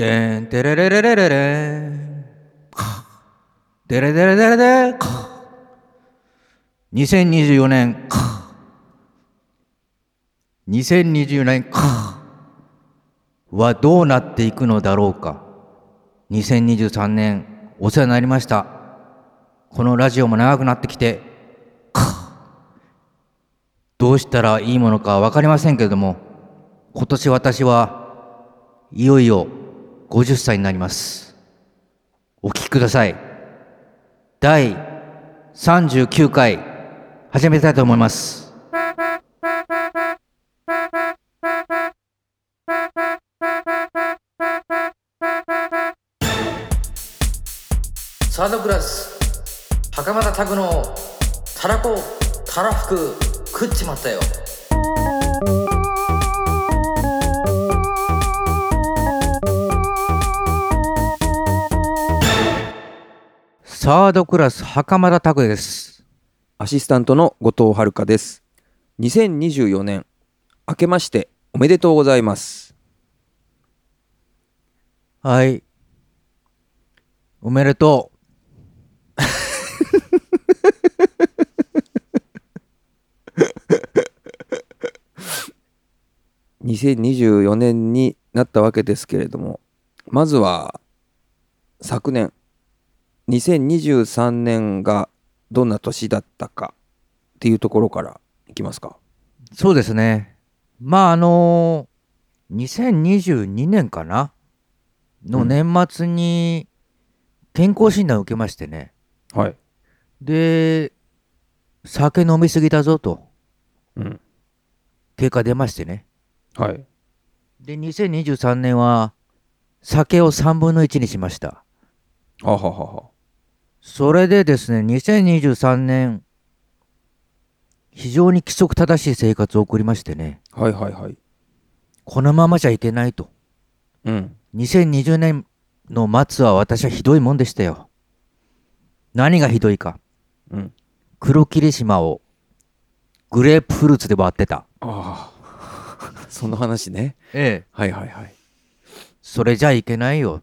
てんてれれれれれれん。てれれれれれれ。2024年。2024年はどうなっていくのだろうか。2023年お世話になりました。このラジオも長くなってきて、どうしたらいいものかわかりませんけれども、今年私はいよいよ50歳になります。お聞きください。第39回始めたいと思います。サードクラス袴田拓のたらこたらふく食っちまったよサードクラス袴田拓ですアシスタントの後藤遥です。2024年、明けましておめでとうございます。はいおめでと2024年になったわけですけれども、まずは昨年、2023年がどんな年だったかっていうところからいきますか？うそうですねまああの2022年かな？の年末に健康診断を受けましてね、はい。で酒飲みすぎだぞとうん。結果出ましてねはい。で2023年は酒を3分の1にしましたはははは。それでですね2023年非常に規則正しい生活を送りましてねはいはいはい。このままじゃいけないとうん。2020年の末は私はひどいもんでしたよ何がひどいかうん。黒霧島をグレープフルーツで割ってたああ。その話ね。ええはいはいはい。それじゃいけないよ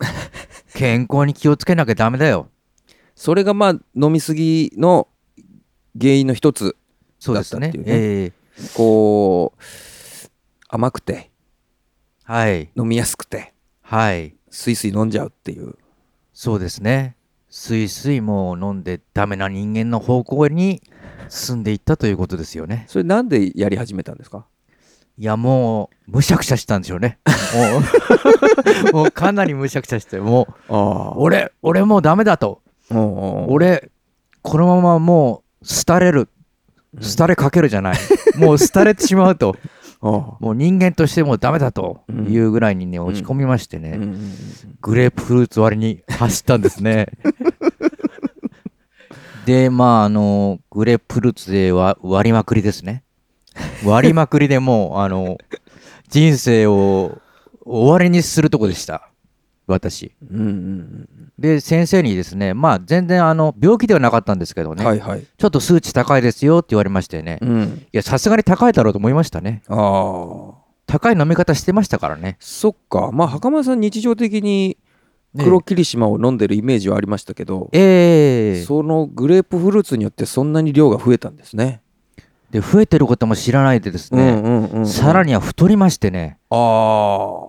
健康に気をつけなきゃダメだよ。それがまあ飲みすぎの原因の一つそうですねだったっていうね。ええ。こう甘くてはい。飲みやすくてはい。スイスイ飲んじゃうっていう。そうですね。すいすいもう飲んでダメな人間の方向に進んでいったということですよね。それなんでやり始めたんですか？いやもうむしゃくしゃしたんでしょうね。もう かなりむしゃくしゃしてもうあ俺俺もうダメだと。あ俺俺このままもう廃れる。廃れかけるじゃない。もう廃れてしまうと。あもう人間としてもうダメだというぐらいにね落ち込みましてね、うんうん。グレープフルーツ割りに走ったんですね。で、まあ、あの、グレープフルーツでは割りまくりですね。割りまくりでもう、あの、人生を終わりにするとこでした。私。うんうんで、先生にですね、まあ、全然、あの、病気ではなかったんですけどね、うんはいはいちょっと数値高いですよって言われましてね、いうんや、さすがに高いだろうと思いましたね。ああ高い飲み方してましたからね。そっかまあ袴田さん日常的に黒霧島を飲んでるイメージはありましたけど、ええそのグレープフルーツによってそんなに量が増えたんですね。で、増えてることも知らないでですね、うんうんうんさらには太りましてね、ああ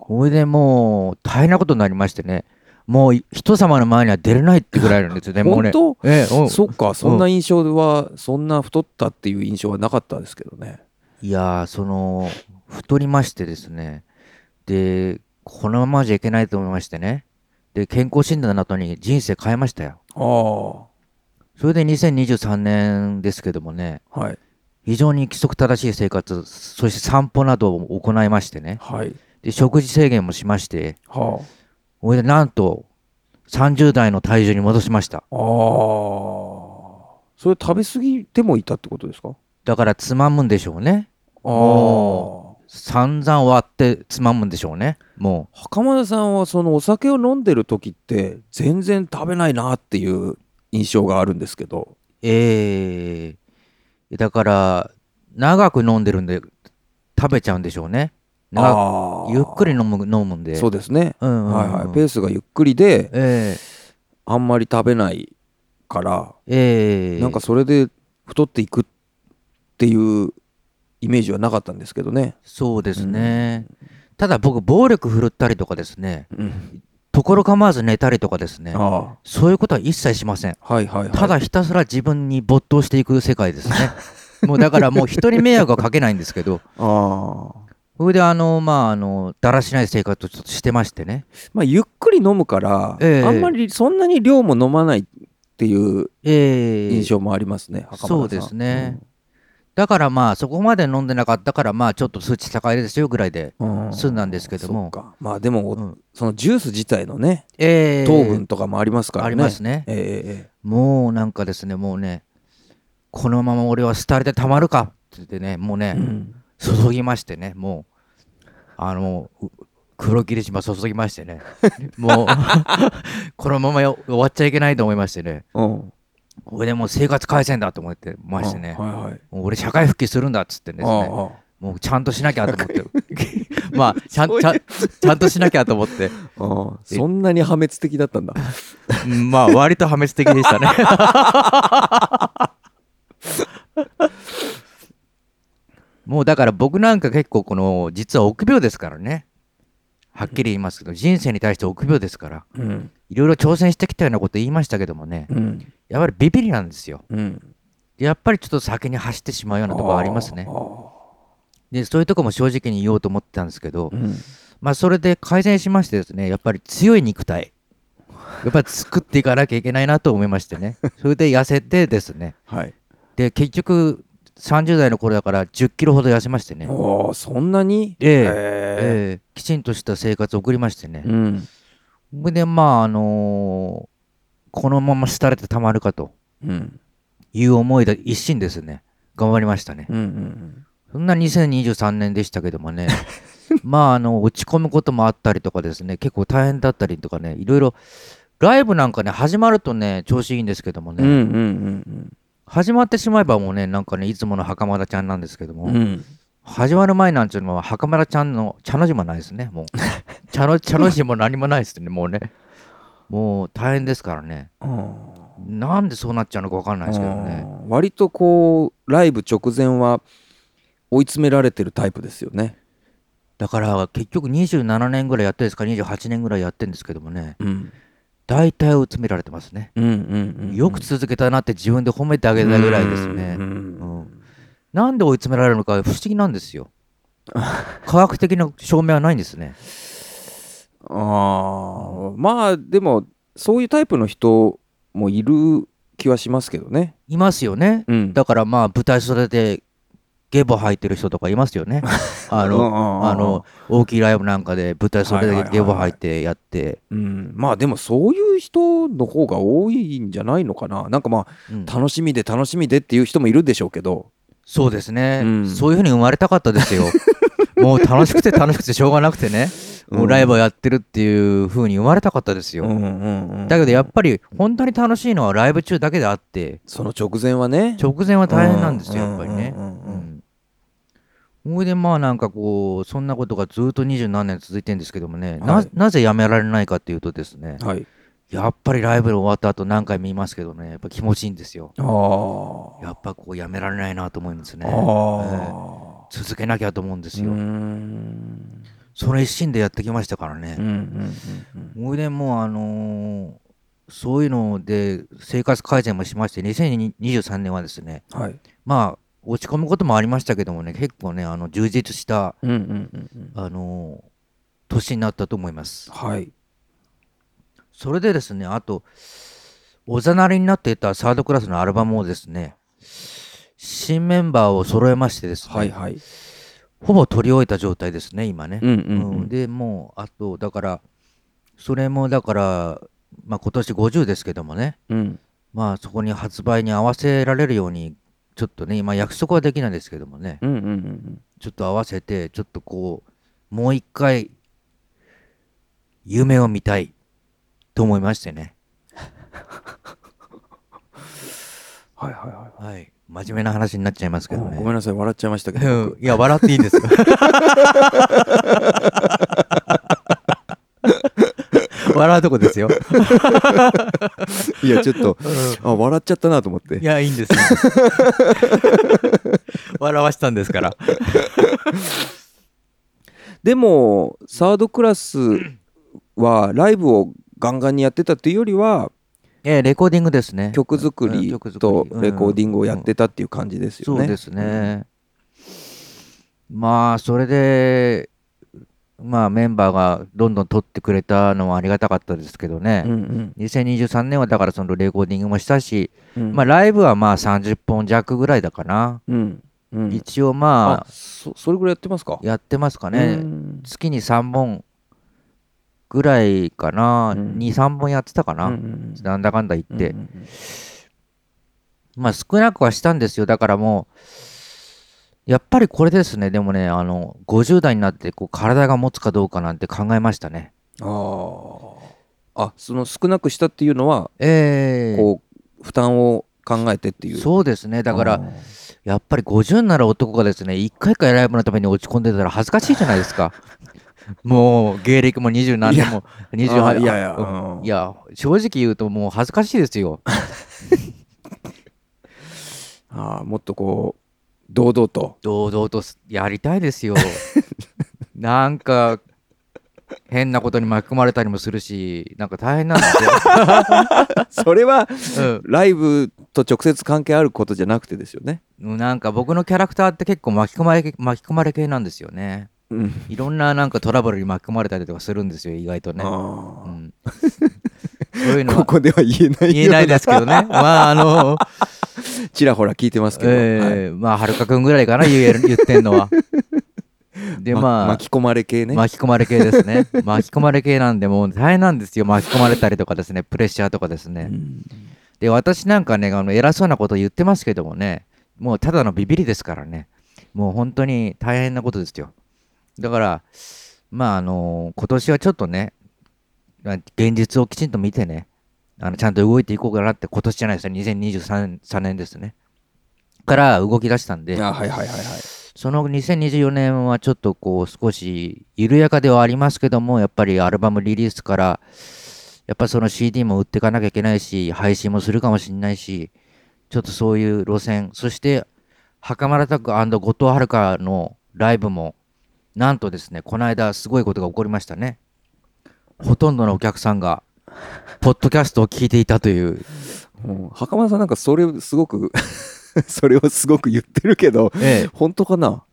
それでもう大変なことになりましてね、もう人様の前には出れないってぐらいなんですよね、もうね。本当ええう。んそっかそんな印象はそんな太ったっていう印象はなかったですけどね。いやー、その、太りましてですね、で、このままじゃいけないと思いましてね、で、健康診断の後に人生変えましたよ。あそれで2023年ですけどもね、あはい非常に規則正しい生活、そして散歩などを行いましてね、はい。で、食事制限もしまして、はそれでなんと30代の体重に戻しました。あああそれ食べ過ぎてもいたってことですか？だからつまむんでしょうね。あも散々割ってつまむんでしょうね。も袴田さんはそのお酒を飲んでる時って全然食べないなっていう印象があるんですけど。う。ええだから、長く飲んでるんで食べちゃうんでしょうね。ゆっくり飲む飲むんで。そうですね、うんうんうん。はいはい。ペースがゆっくりでえあんまり食べないからええ。えなんかそれで太っていくっていうイメージはなかったんですけどね。そうですね、ただ僕暴力振るったりとかですね。うん、ところ構わず寝たりとかですね。あそういうことは一切しません。あはいはいはい。ただひたすら自分に没頭していく世界ですね。もうだからもう人に迷惑はかけないんですけど。ああ。それであのまああのだらしない生活をちょっとしてましてね。まあゆっくり飲むから、ええ。あんまりそんなに量も飲まないっていうええ。印象もありますね。袴田さん。そうですね。だからまあそこまで飲んでなかったからまあちょっと数値高いですよぐらいでうん。済んだんですけども。まあでも、うん。そのジュース自体のねええ。糖分とかもありますからね。ありますね。ええもうなんかですねもうねこのまま俺は廃れてたまるかって言ってねもうね、ええうん。注ぎましてねもうあのう黒霧島注ぎましてね。もう このままよ終わっちゃいけないと思いましてね。うんこれでもう生活改善だと思ってましてね、はいはい。もう俺社会復帰するんだっつってですね。もうちゃんとしなきゃと思って。まあちゃんちゃんちゃんとしなきゃと思って。そんなに破滅的だったんだ。うんまあ割と破滅的でしたね。もうだから僕なんか結構この実は臆病ですからね。はっきり言いますけど人生に対して臆病ですから。うんいろいろ挑戦してきたようなこと言いましたけどもね。うん。やっぱりビビりなんですよ。うん。やっぱりちょっと先に走ってしまうようなところありますね。でそういうとこも正直に言おうと思ってたんですけどうん。まあそれで改善しましてですねやっぱり強い肉体。やっぱり作っていかなきゃいけないなと思いましてね。それで痩せてですね。はい。で結局30代の頃だから10キロほど痩せましてね、そんなに？ええ。えええ。きちんとした生活を送りましてね。え、うんでまああのーこのまま廃れてたまるかとうん。いう思いで一心ですね。頑張りましたね。うんうんそんな2023年でしたけどもね。まああの落ち込むこともあったりとかですね。結構大変だったりとかね。いろいろライブなんかね始まるとね調子いいんですけどもね、うんうんうん始まってしまえばもうねなんかねいつもの袴田ちゃんなんですけども、うんうん始まる前なんていうのは袴田ちゃんの茶の字もないですねもう。茶の茶の字も何もないですねもうね。もう大変ですからね。うん。なんでそうなっちゃうのか分かんないですけどね。うん。割とこうライブ直前は追い詰められてるタイプですよね。だから結局27年ぐらいやってるんですか28年ぐらいやってるんですけどもね。うん。大体追い詰められてますね。うんうんうんよく続けたなって自分で褒めてあげたいぐらいですね。うん。うんなんで追い詰められるのか不思議なんですよ。科学的な証明はないんですね。ああまあでもそういうタイプの人もいる気はしますけどね。いますよね。うん。だからまあ舞台袖でゲボ吐いてる人とかいますよね。あの、のあの大きいライブなんかで舞台袖でゲボ吐いてやって、うん、まあでもそういう人の方が多いんじゃないのかな。なんかまあうん。楽しみで楽しみでっていう人もいるでしょうけどそうですね、うん。そういうふうに生まれたかったですよ。もう楽しくて楽しくてしょうがなくてね、もうライブをやってるっていうふうに生まれたかったですよ。だけどやっぱり本当に楽しいのはライブ中だけであって、その直前はね。直前は大変なんですよ、やっぱりね。うんうんうん。うんうん。それでまあなんかこうそんなことがずっと二十何年続いてるんですけどもね、はない。なぜやめられないかっていうとですね、はいやっぱりライブ終わった後何回も言いますけどね、やっぱ気持ちいいんですよ。あやっぱこうやめられないなと思うんですね。あええあ続けなきゃと思うんですよ。んその一心でやってきましたからね。それでもうあのーそういうので生活改善もしまして、2023年はですね、うんはいまあ落ち込むこともありましたけどもね、結構ね、あの充実した、あのー年になったと思います。はいそれでですね、あと、おざなりになっていたサードクラスのアルバムをですね、新メンバーを揃えましてですね、はいはい。ほぼ取り終えた状態ですね、今ね。うんうんうん。うんで、もう、あと、だから、それもだから、まあ、今年50ですけどもね、うん。まあ、そこに発売に合わせられるように、ちょっとね、今、約束はできないですけどもね、うんうんうん。ちょっと合わせて、ちょっとこう、もう一回、夢を見たいと思いましてね。は はいはいはいはい。真面目な話になっちゃいますけどね。ごめんなさい笑っちゃいましたけど、僕うんいや、笑っていいんですよ。笑うとこですよ。いやちょっとあ笑っちゃったなと思っていや、いいんですよ。笑わしたんですから。でもサードクラスはライブをガンガンにやってたっていうよりはええ、レコーディングですね。曲作うんりとレコーディングをやってたっていう感じですよね。そうですね。まあ、それで、まあ、メンバーがどんどん取ってくれたのはありがたかったですけどね。うんうん2023年はだからそのレコーディングもしたし、うんまあ、ライブはまあ30本弱ぐらいだかな。うんうん一応まあそそれぐらいやってますか？あ、やってますかうね。ん月に3本ぐらいかな。うん2、3本やってたかな。うんうんなんだかんだ言って。うんうんまあ少なくはしたんですよ。だからもう、やっぱりこれですね。でもね、あの、50代になってこう体が持つかどうかなんて考えましたね。あーあその少なくしたっていうのはええこう負担を考えてっていうそうですね。だかあら、やっぱり50になる男がですね、1回かライブのために落ち込んでたら恥ずかしいじゃないですか。もう芸歴も20何年もあー28いやいやうんうんいや正直言うともう恥ずかしいですよ。あーもっとこう堂々と堂々とすやりたいですよ。なんか変なことに巻き込まれたりもするし、なんか大変なんです それはよ。ライブと直接関係あることじゃなくてですよね。うん、なんか僕のキャラクターって結構巻き込まれ巻き込まれ系なんですよね。うん、いろんななんかトラブルに巻き込まれたりとかするんですよ、意外とね。うあん、そういうのはこでは言えない言えないですけどね。まああの、ちらほら聞いてますけど、はまあはるかくんぐらいかな言える言ってんのは。でままあ巻き込まれ系ね。巻き込まれ系ですね。巻き込まれ系なんで、もう大変なんですよ。巻き込まれたりとかですね、プレッシャーとかですね。うんで、私なんかね、あの偉そうなこと言ってますけどもね、もうただのビビりですからね、もう本当に大変なことですよ。だから、まあ、あの今年はちょっとね、まあ現実をきちんと見てね、あのちゃんと動いていこうかなって、今年じゃないですね、2023 3年ですね。から動き出したんで、あはいはいはいはい。その2024年はちょっとこう少し緩やかではありますけども、やっぱりアルバムリリースから、やっぱその CD も売っていかなきゃいけないし、配信もするかもしれないし、ちょっとそういう路線、そして、袴田拓後藤遥のライブも、なんとですね、この間すごいことが起こりましたね。ほとんどのお客さんが、ポッドキャストを聞いていたという、うん袴田さんなんかそれすごく それをすごく言ってるけどええ、本当かな？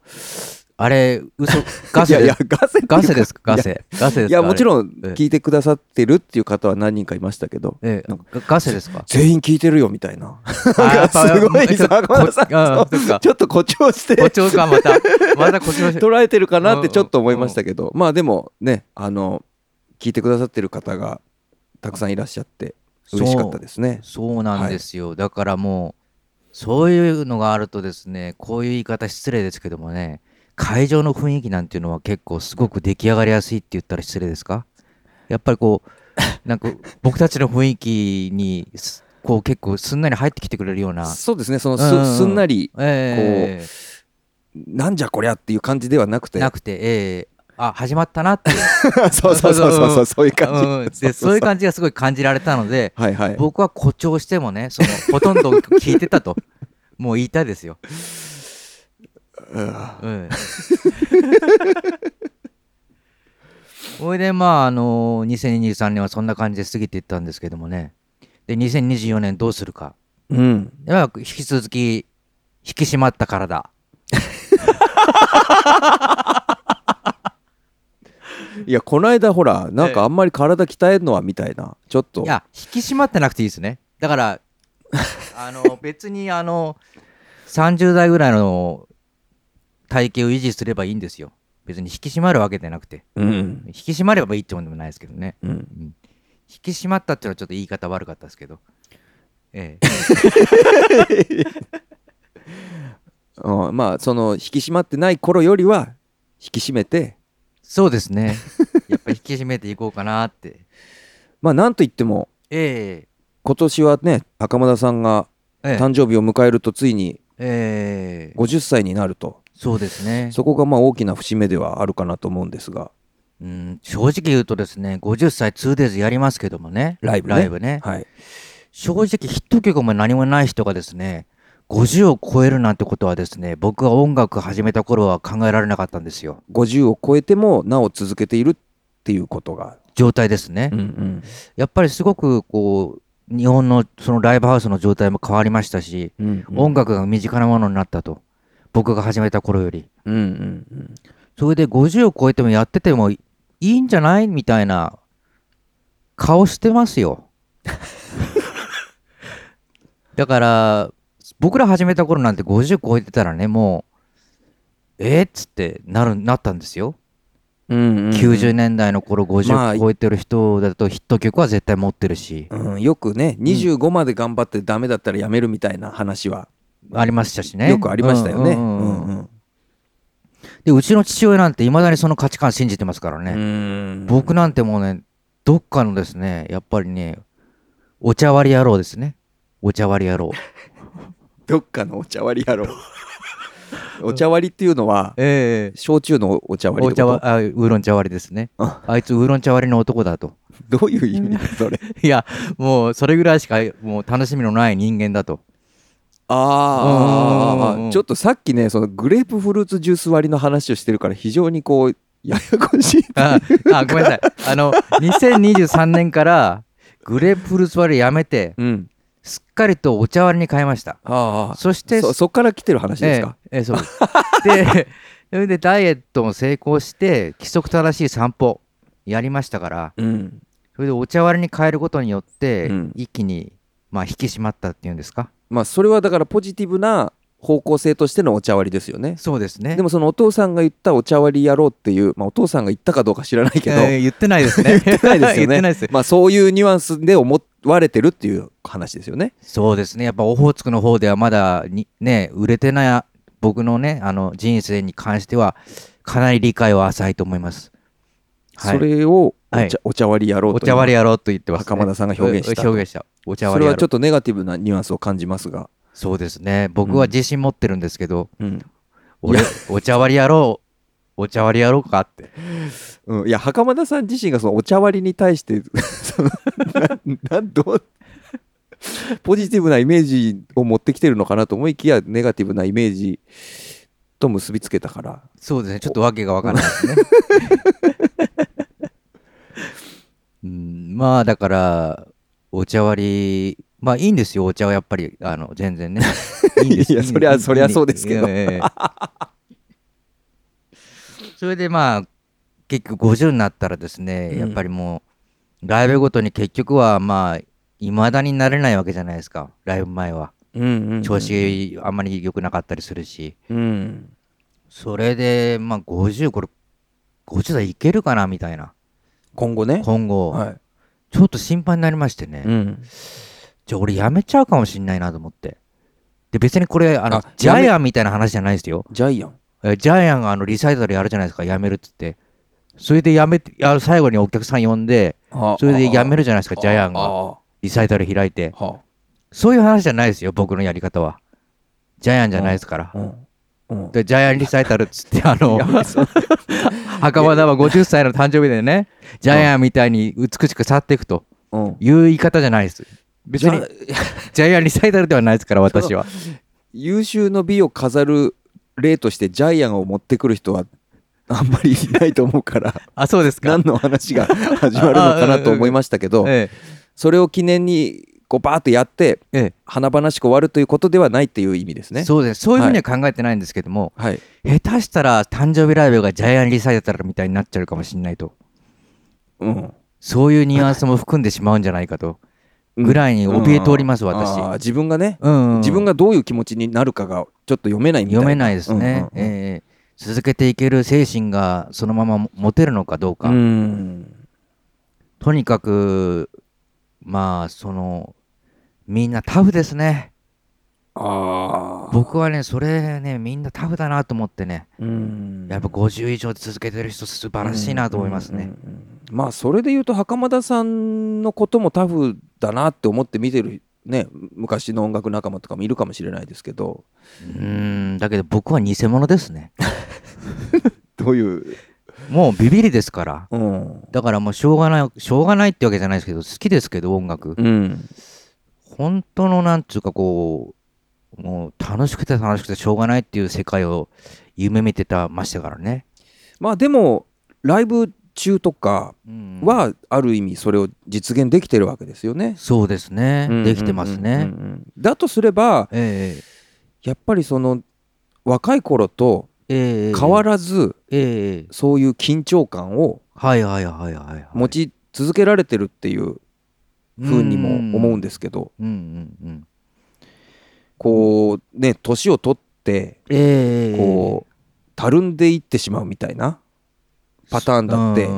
あれ、嘘、ガ いやいや。ガセガセですか、ガセ。ガセですか？いやもちん。ろんええ聞いてくださってるっていう方は何人かいましたけどええガガセですか？全員聞いてるよみたいなすごいちょさ ちょっと誇張して誇張か、また。また誇張して。捉えてるかなってちょっと思いましたけどまあでもねあの聞いてくださってる方がたくさんいらっしゃって嬉しかったですねそうなんですよ。だからもう、そういうのがあるとですね、こういう言い方失礼ですけどもね、会場の雰囲気なんていうのは結構すごく出来上がりやすいって言ったら失礼ですか？やっぱりこう、なんか僕たちの雰囲気にす、こう結構すんなり入ってきてくれるような、そうですね。そのす,、うんうん。すんなりえなんじゃこりゃっていう感じではなくて。えなくて、ええ。あ、始まったなって。そうそうそうそうそうそういう感じ、うんでそういう感じがすごい感じられたので、はいはい。僕は誇張してもね、そのほとんど聞いてたと、もう言いたいですよ。うん。それでまあ、あの2023年はそんな感じで過ぎていったんですけどもね。で、2024年どうするか。うんでは、引き続き、引き締まった体。いやこの間ほらなんかあんまり体鍛えるのはみたいなちょっといや、引き締まってなくていいですね。だから、あの、別に、あの、30代ぐらいの体型を維持すればいいんですよ。別に引き締まるわけじゃなくて。うん引き締まればいいってもんでもないですけどね。うんうん引き締まったっていうのはちょっと言い方悪かったですけど。ええ。うんまあその引き締まってない頃よりは引き締めてそうですね。やっぱり引き締めていこうかなって。まあなんといってもえ今年はね袴田さんがええ誕生日を迎えるとついにええ50歳になるとそうですねそこがまあ大きな節目ではあるかなと思うんですがうん、正直言うとですね、50歳 2days やりますけどもね、ライブねライブね。はい正直ヒット曲も何もない人がですね、50を超えるなんてことはですね、僕が音楽始めた頃は考えられなかったんですよ。50を超えてもなお続けているっていうことが、状態ですね。うんうんやっぱりすごくこう、日本のそのライブハウスの状態も変わりましたし、うんうん音楽が身近なものになったと。僕が始めた頃より。うんうんうんそれで50を超えてもやっててもいいんじゃない？みたいな顔してますよ。だから、僕ら始めた頃なんて50超えてたらね、もう、えっつってなるなったんですよ。うんうんうん90年代の頃まあ50超えてる人だとヒット曲は絶対持ってるし、うん、よくね25まで頑張ってダメだったらやめるみたいな話はありましたしね。よくありましたよね。で、うちの父親なんて未だにその価値観信じてますからね。うん僕なんてもうね、どっかのですね、やっぱりね、お茶割り野郎ですね。お茶割り野郎。どっかのお茶割りやろうお茶割りっていうのはええ焼酎のお茶割りお茶わあウーロン茶割りですね。ああいつウーロン茶割りの男だと。どういう意味それ？いや、もうそれぐらいしかもう楽しみのない人間だと。ああちょっとさっきねそのグレープフルーツジュース割りの話をしてるから非常にこうややこしいああ、ごめんなさい。あの、2023年からグレープフルーツ割りやめて、うんすっかりとお茶割りに変えました。ああそして、そそっから来てる話ですか、ええええそうです。で、それでダイエットも成功して、規則正しい散歩やりましたから、うんそれでお茶割りに変えることによって、うん一気に、まあ、引き締まったっていうんですか？まあそれはだからポジティブな方向性としてのお茶割りですよねそうですね。でもそのお父さんが言ったお茶割りやろうっていう、まあ、お父さんが言ったかどうか知らないけど、えー言ってないですね。言ってないですよね 言ってないです。まあそういうニュアンスで思われてるっていう話ですよね。そうですね。やっぱオホーツクの方ではまだにね、売れてない僕のね、あの人生に関しては、かなり理解は浅いと思います。はいそれをはいお茶割りやろうおと茶割りやろうと言ってます、ね。袴田さんが表現したと表現した。お茶そ割りやろう。れはちょっとネガティブなニュアンスを感じますが、そうですね。僕は自信持ってるんですけど、うん俺お茶割りやろう。お茶割りやろうかって。うん、いや袴田さん自身がそのお茶割りに対して そのななどうポジティブなイメージを持ってきてるのかなと思いきやネガティブなイメージと結びつけたからそうですね。ちょっとわけがわからないですね。うん、まあだから、お茶割り、まあいいんですよ、お茶はやっぱり、あの、全然ね。いいんですいやそりゃそりゃそうですけどええそれでまあ、結局50になったらですね、うんやっぱりもう、ライブごとに結局はまあ、いまだになれないわけじゃないですか、ライブ前は。うんうんうん調子あんまり良くなかったりするし。うんそれで、まあ50、これ、50代いけるかなみたいな。今後ね今後、はいちょっと心配になりましてね。うんじゃあ俺やめちゃうかもしんないなと思って。で、別にこれ、あの、ジャイアンみたいな話じゃないですよ。ジャイアンえジャイアンがあのリサイタルやるじゃないですか、やめるっつって。それでやめて、あの最後にお客さん呼んで、それでやめるじゃないですか、ジャイアンが。がリサイタル開いて。はそういう話じゃないですよ、僕のやり方は。ジャイアンじゃないですからあ。うんうんで、ジャイアンリサイタルっつって、あの 袴田は50歳の誕生日でね、ジャイアンみたいに美しく去っていくと。うん。いう言い方じゃないです。別に、ジャイアンリサイタルではないですから、私は。優秀の美を飾る例としてジャイアンを持ってくる人はあんまりいないと思うからあ、そうですか。何の話が始まるのかなと思いましたけど え。それを記念にこうバーッとやってえ、え華々しく終わるということではないっていう意味ですえ。ね。そうです。そういうふうには考えてないんですけども、はい、下手したら誕生日ライブがジャイアンリサイタルみたいになっちゃうかもしれないと。うん、そういうニュアンスも含んでしまうんじゃないかと。ぐらいに怯えております、あー私。自分がね、うんうん自分がどういう気持ちになるかがちょっと読めないみたいな読めないですね。うんうんうんええ続けていける精神がそのまま持てるのかどうか。うんとにかく、まあ、その、みんなタフですね。ああ僕はね、それね、みんなタフだなと思ってね、うん。やっぱ50以上で続けてる人素晴らしいなと思いますね。うんうんうんまあそれで言うと袴田さんのこともタフだなって思って見てるね昔の音楽仲間とかもいるかもしれないですけど。うーんだけど僕は偽物ですね。どういう、もうビビりですから。うん。だからもうしょうがないしょうがないってわけじゃないですけど好きですけど音楽。うん、本当のなんつうかこうもう楽しくて楽しくてしょうがないっていう世界を夢見てたましたからね、まあでもライブ中とかうん。はある意味それを実現できてるわけですよね。そうですね、できてますね、だとすればええ。やっぱりその若い頃とええ。変わらずええ。そういう緊張感をはいはいはいはいはい。持ち続けられてるっていうふうにも思うんですけど。うんうんうんこうね年を取ってええこうたるんでいってしまうみたいなパターンだって。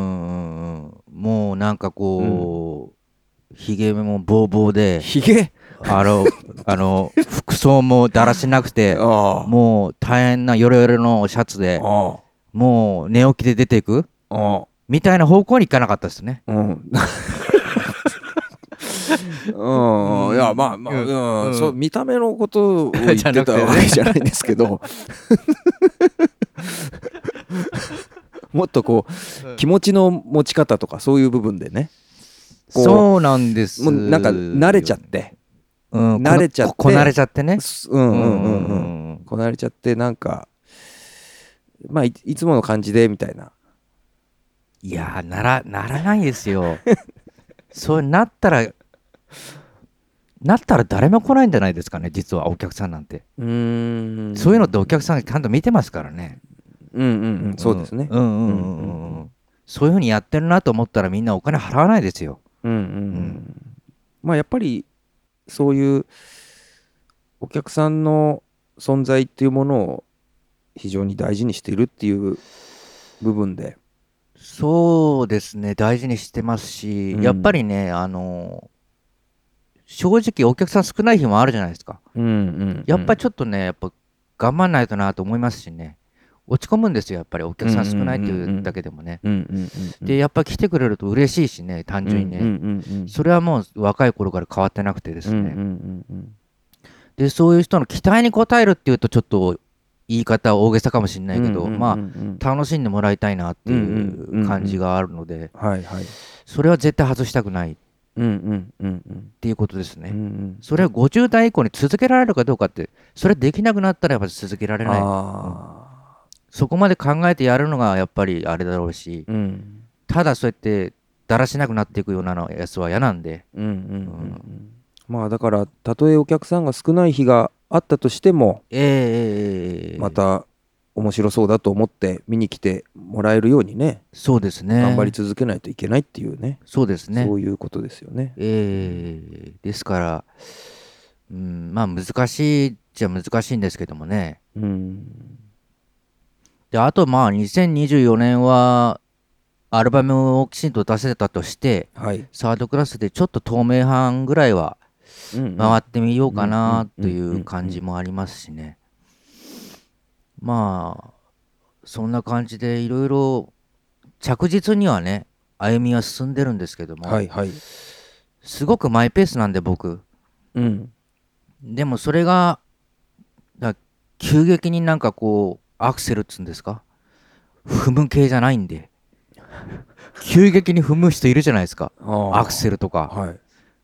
もうなんかこう、ひげもボーボーでひげ？あの あの服装もだらしなくてもう大変なヨレヨレのシャツであもう寝起きで出ていくみたいな方向に行かなかったですね。うん。うん、いやまあまあ、うん。うん。そう見た目のことを言ってたわけ じゃないんですけど。もっとこう気持ちの持ち方とかそういう部分でね。そうなんです。もうなんか慣れちゃって。うん、慣れちゃって。ここなれちゃってね。すうんうんうんうん。うん。こなれちゃってなんかまあいいつもの感じでみたいな。いやーならならないですよ。そうなったらなったら誰も来ないんじゃないですかね実はお客さんなんて。うーん。そういうのってお客さんがちゃんと見てますからね。うんうんうん。そうですね。うんうんうんうん。うん。そういうふうにやってるなと思ったらみんなお金払わないですよ。うんうんうん。まあやっぱりそういうお客さんの存在っていうものを非常に大事にしているっていう部分で。そうですね。大事にしてますし、うん。やっぱりねあの正直お客さん少ない日もあるじゃないですか。うんうんやっぱりちょっとねやっぱ頑張んないとなと思いますしね。落ち込むんですよやっぱりお客さん少ないっていうだけでもね。うんうんうんうん。でやっぱり来てくれると嬉しいしね単純にね、うんうんうんそれはもう若い頃から変わってなくてですね、うんうんうんうん。でそういう人の期待に応えるっていうとちょっと言い方は大げさかもしれないけど、うんうんうんうんまあ楽しんでもらいたいなっていうんうんうんううん。感じがあるので、はいはい。それは絶対外したくない。っうんうんうんうん。ていうことですね。うんうん。それは50代以降に続けられるかどうかってそれできなくなったらやっぱり続けられない。あそこまで考えてやるのがやっぱりあれだろうしーうん。ただそうやってだらしなくなっていくようなのやつは嫌なんで。うんうんうんうん。まあだからたとえお客さんが少ない日があったとしてもええええええ。また面白そうだと思って見に来てもらえるようにねそうですね頑張り続けないといけないっていうねそうですねそういうことですよね。ええですから、うん、まあ難しいっちゃ難しいんですけどもね。うんで、あとまあ2024年はアルバムをきちんと出せたとして、はい、サードクラスでちょっと透明版ぐらいはうん回ってみようかなという感じもありますしね。まあ、そんな感じでいろいろ着実にはね、歩みは進んでるんですけども、はいはい。すごくマイペースなんで僕、うん。でもそれがだ急激になんかこうアクセルっつうんですか？踏む系じゃないんで。急激に踏む人いるじゃないですか。アクセルとか。はい。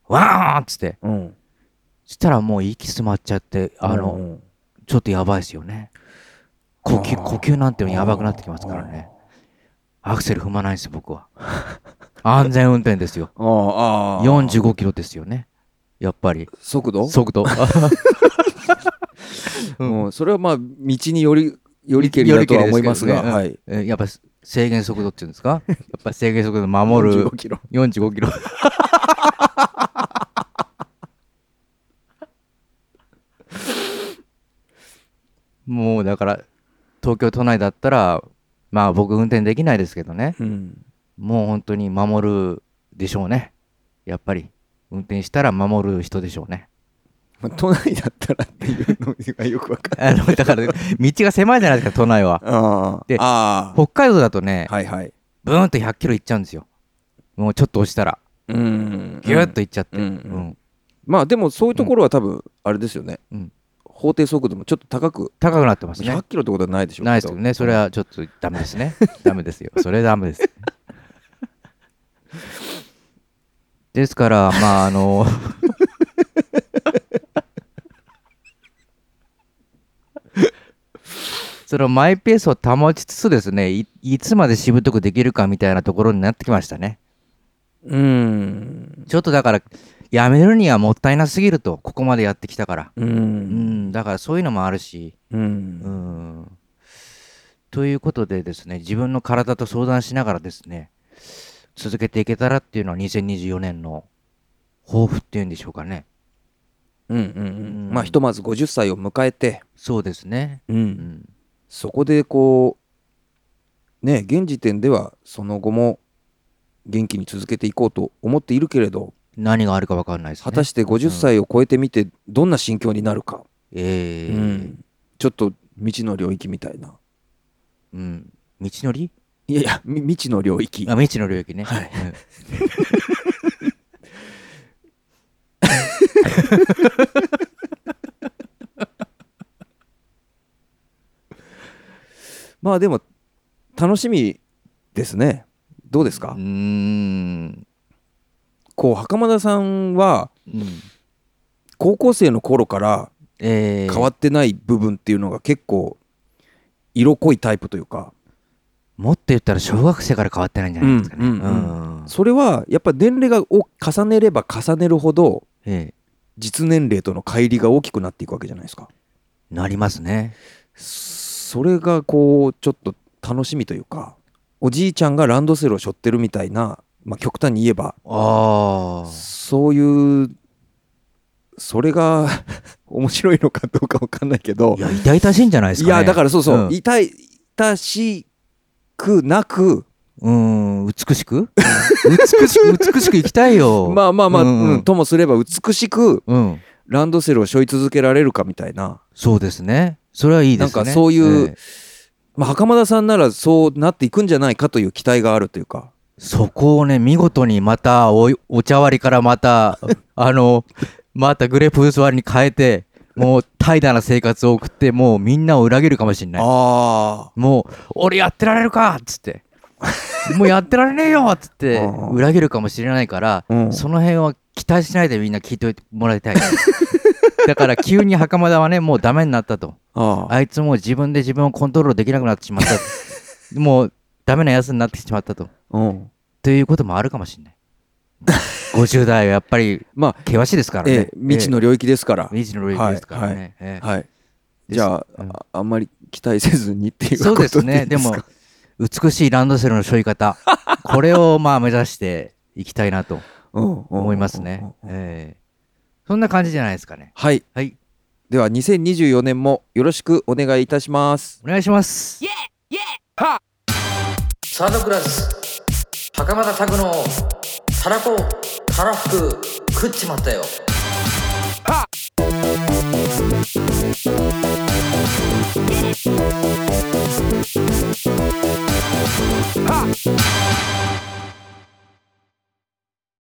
わーっつって。うん。そしたらもう息詰まっちゃってあの、うんちょっとやばいですよね呼吸呼吸なんてやばくなってきますからね。アクセル踏まないんですよ僕は。安全運転ですよ。ああああ45キロですよね。やっぱり。速度？速度。うん。それはまあ道によりよりけりだとは思いますが、はい。やっぱ制限速度っていうんですか？やっぱ制限速度守る。45キロ。45キロ。もうだから東京都内だったらまあ僕運転できないですけどね。うん。もう本当に守るでしょうね。やっぱり。運転したら守る人でしょうね。まあ都内だったらっていうのがよくわかる。あのだから道が狭いじゃないですか都内は。であ北海道だとねあ。はいはい。ブーンと100キロいっちゃうんですよ。もうちょっと押したら。うん。ギュッといっちゃって、うん。うん。まあでもそういうところは多分あれですよね、うん法定速度もちょっと高く高くなってますね。100キロってことはないでしょうないですけどね。それはちょっとダメですね。ダメですよ。それダメです。ですからまああの そのマイペースを保ちつつですねいいつまでしぶとくできるかみたいなところになってきましたね。うん。ちょっとだからやめるにはもったいなすぎるとここまでやってきたから。ううん。んだからそういうのもあるし。ううん。んということでですね自分の体と相談しながらですね続けていけたらっていうのは2024年の抱負っていうんでしょうかね。うんうんうん。まあひとまず50歳を迎えて、そうですね。うん。うん。そこでこうね現時点ではその後も元気に続けていこうと思っているけれど何があるか分かんないですね。果たして50歳を超えてみてどんな心境になるか、ええうん。ちょっと未知の領域みたいな。うん。道のり？いやいやみ未知の領域。あ未知の領域ね。はい。うん。まあでも楽しみですね。どうですか、うーんこう袴田さんはうん。高校生の頃からええ。変わってない部分っていうのが結構色濃いタイプというか。もっと言ったら小学生から変わってないんじゃないですかね。うんうんそれはやっぱ年齢がを重ねれば重ねるほどええ。実年齢との乖離が大きくなっていくわけじゃないですか。なりますね。それがこうちょっと楽しみというかおじいちゃんがランドセルを背負ってるみたいな、まあ、極端に言えばああそういうそれが 面白いのかどうかわかんないけどいや痛々しいんじゃないですかね。いやだからそうそう、うん。痛い痛しくなくうん美しく？美しく 美しく生きたいよ。まあまあまあ、ううんんともすれば美しくうん。ランドセルを背負い続けられるかみたいな、そうですね。それはいいですね。なんかそういうええ。まあ、袴田さんならそうなっていくんじゃないかという期待があるというかそこをね見事にまたおお茶割りからまた あのまたグレープフルーツ割りに変えてもう怠惰な生活を送ってもうみんなを裏切るかもしれない。あもう俺やってられるかっつって。もうやってられねえよっつってうん。裏切るかもしれないから、うん。その辺は期待しないでみんな聞いてもらいたい。だから急に袴田はねもうダメになったと。あいつもう自分で自分をコントロールできなくなってしまった。もうダメなやつになってしまったと。うん。ということもあるかもしれない。50代はやっぱりまあ険しいですからね、ええ未知の領域ですから、ええ未知の領域ですからね、ええ。はい。です。じゃあ,、うん。ああんまり期待せずにっていうそうですことね。でもいいすか美しいランドセルの背負い方。これをまあ目指していきたいなとうんうん思いますね、ええ。そんな感じじゃないですかね。はい。はい。では2024年もよろしくお願いいたします。お願いしますサードクラス袴田拓のたらこたらふく食っちまったよ。はっ！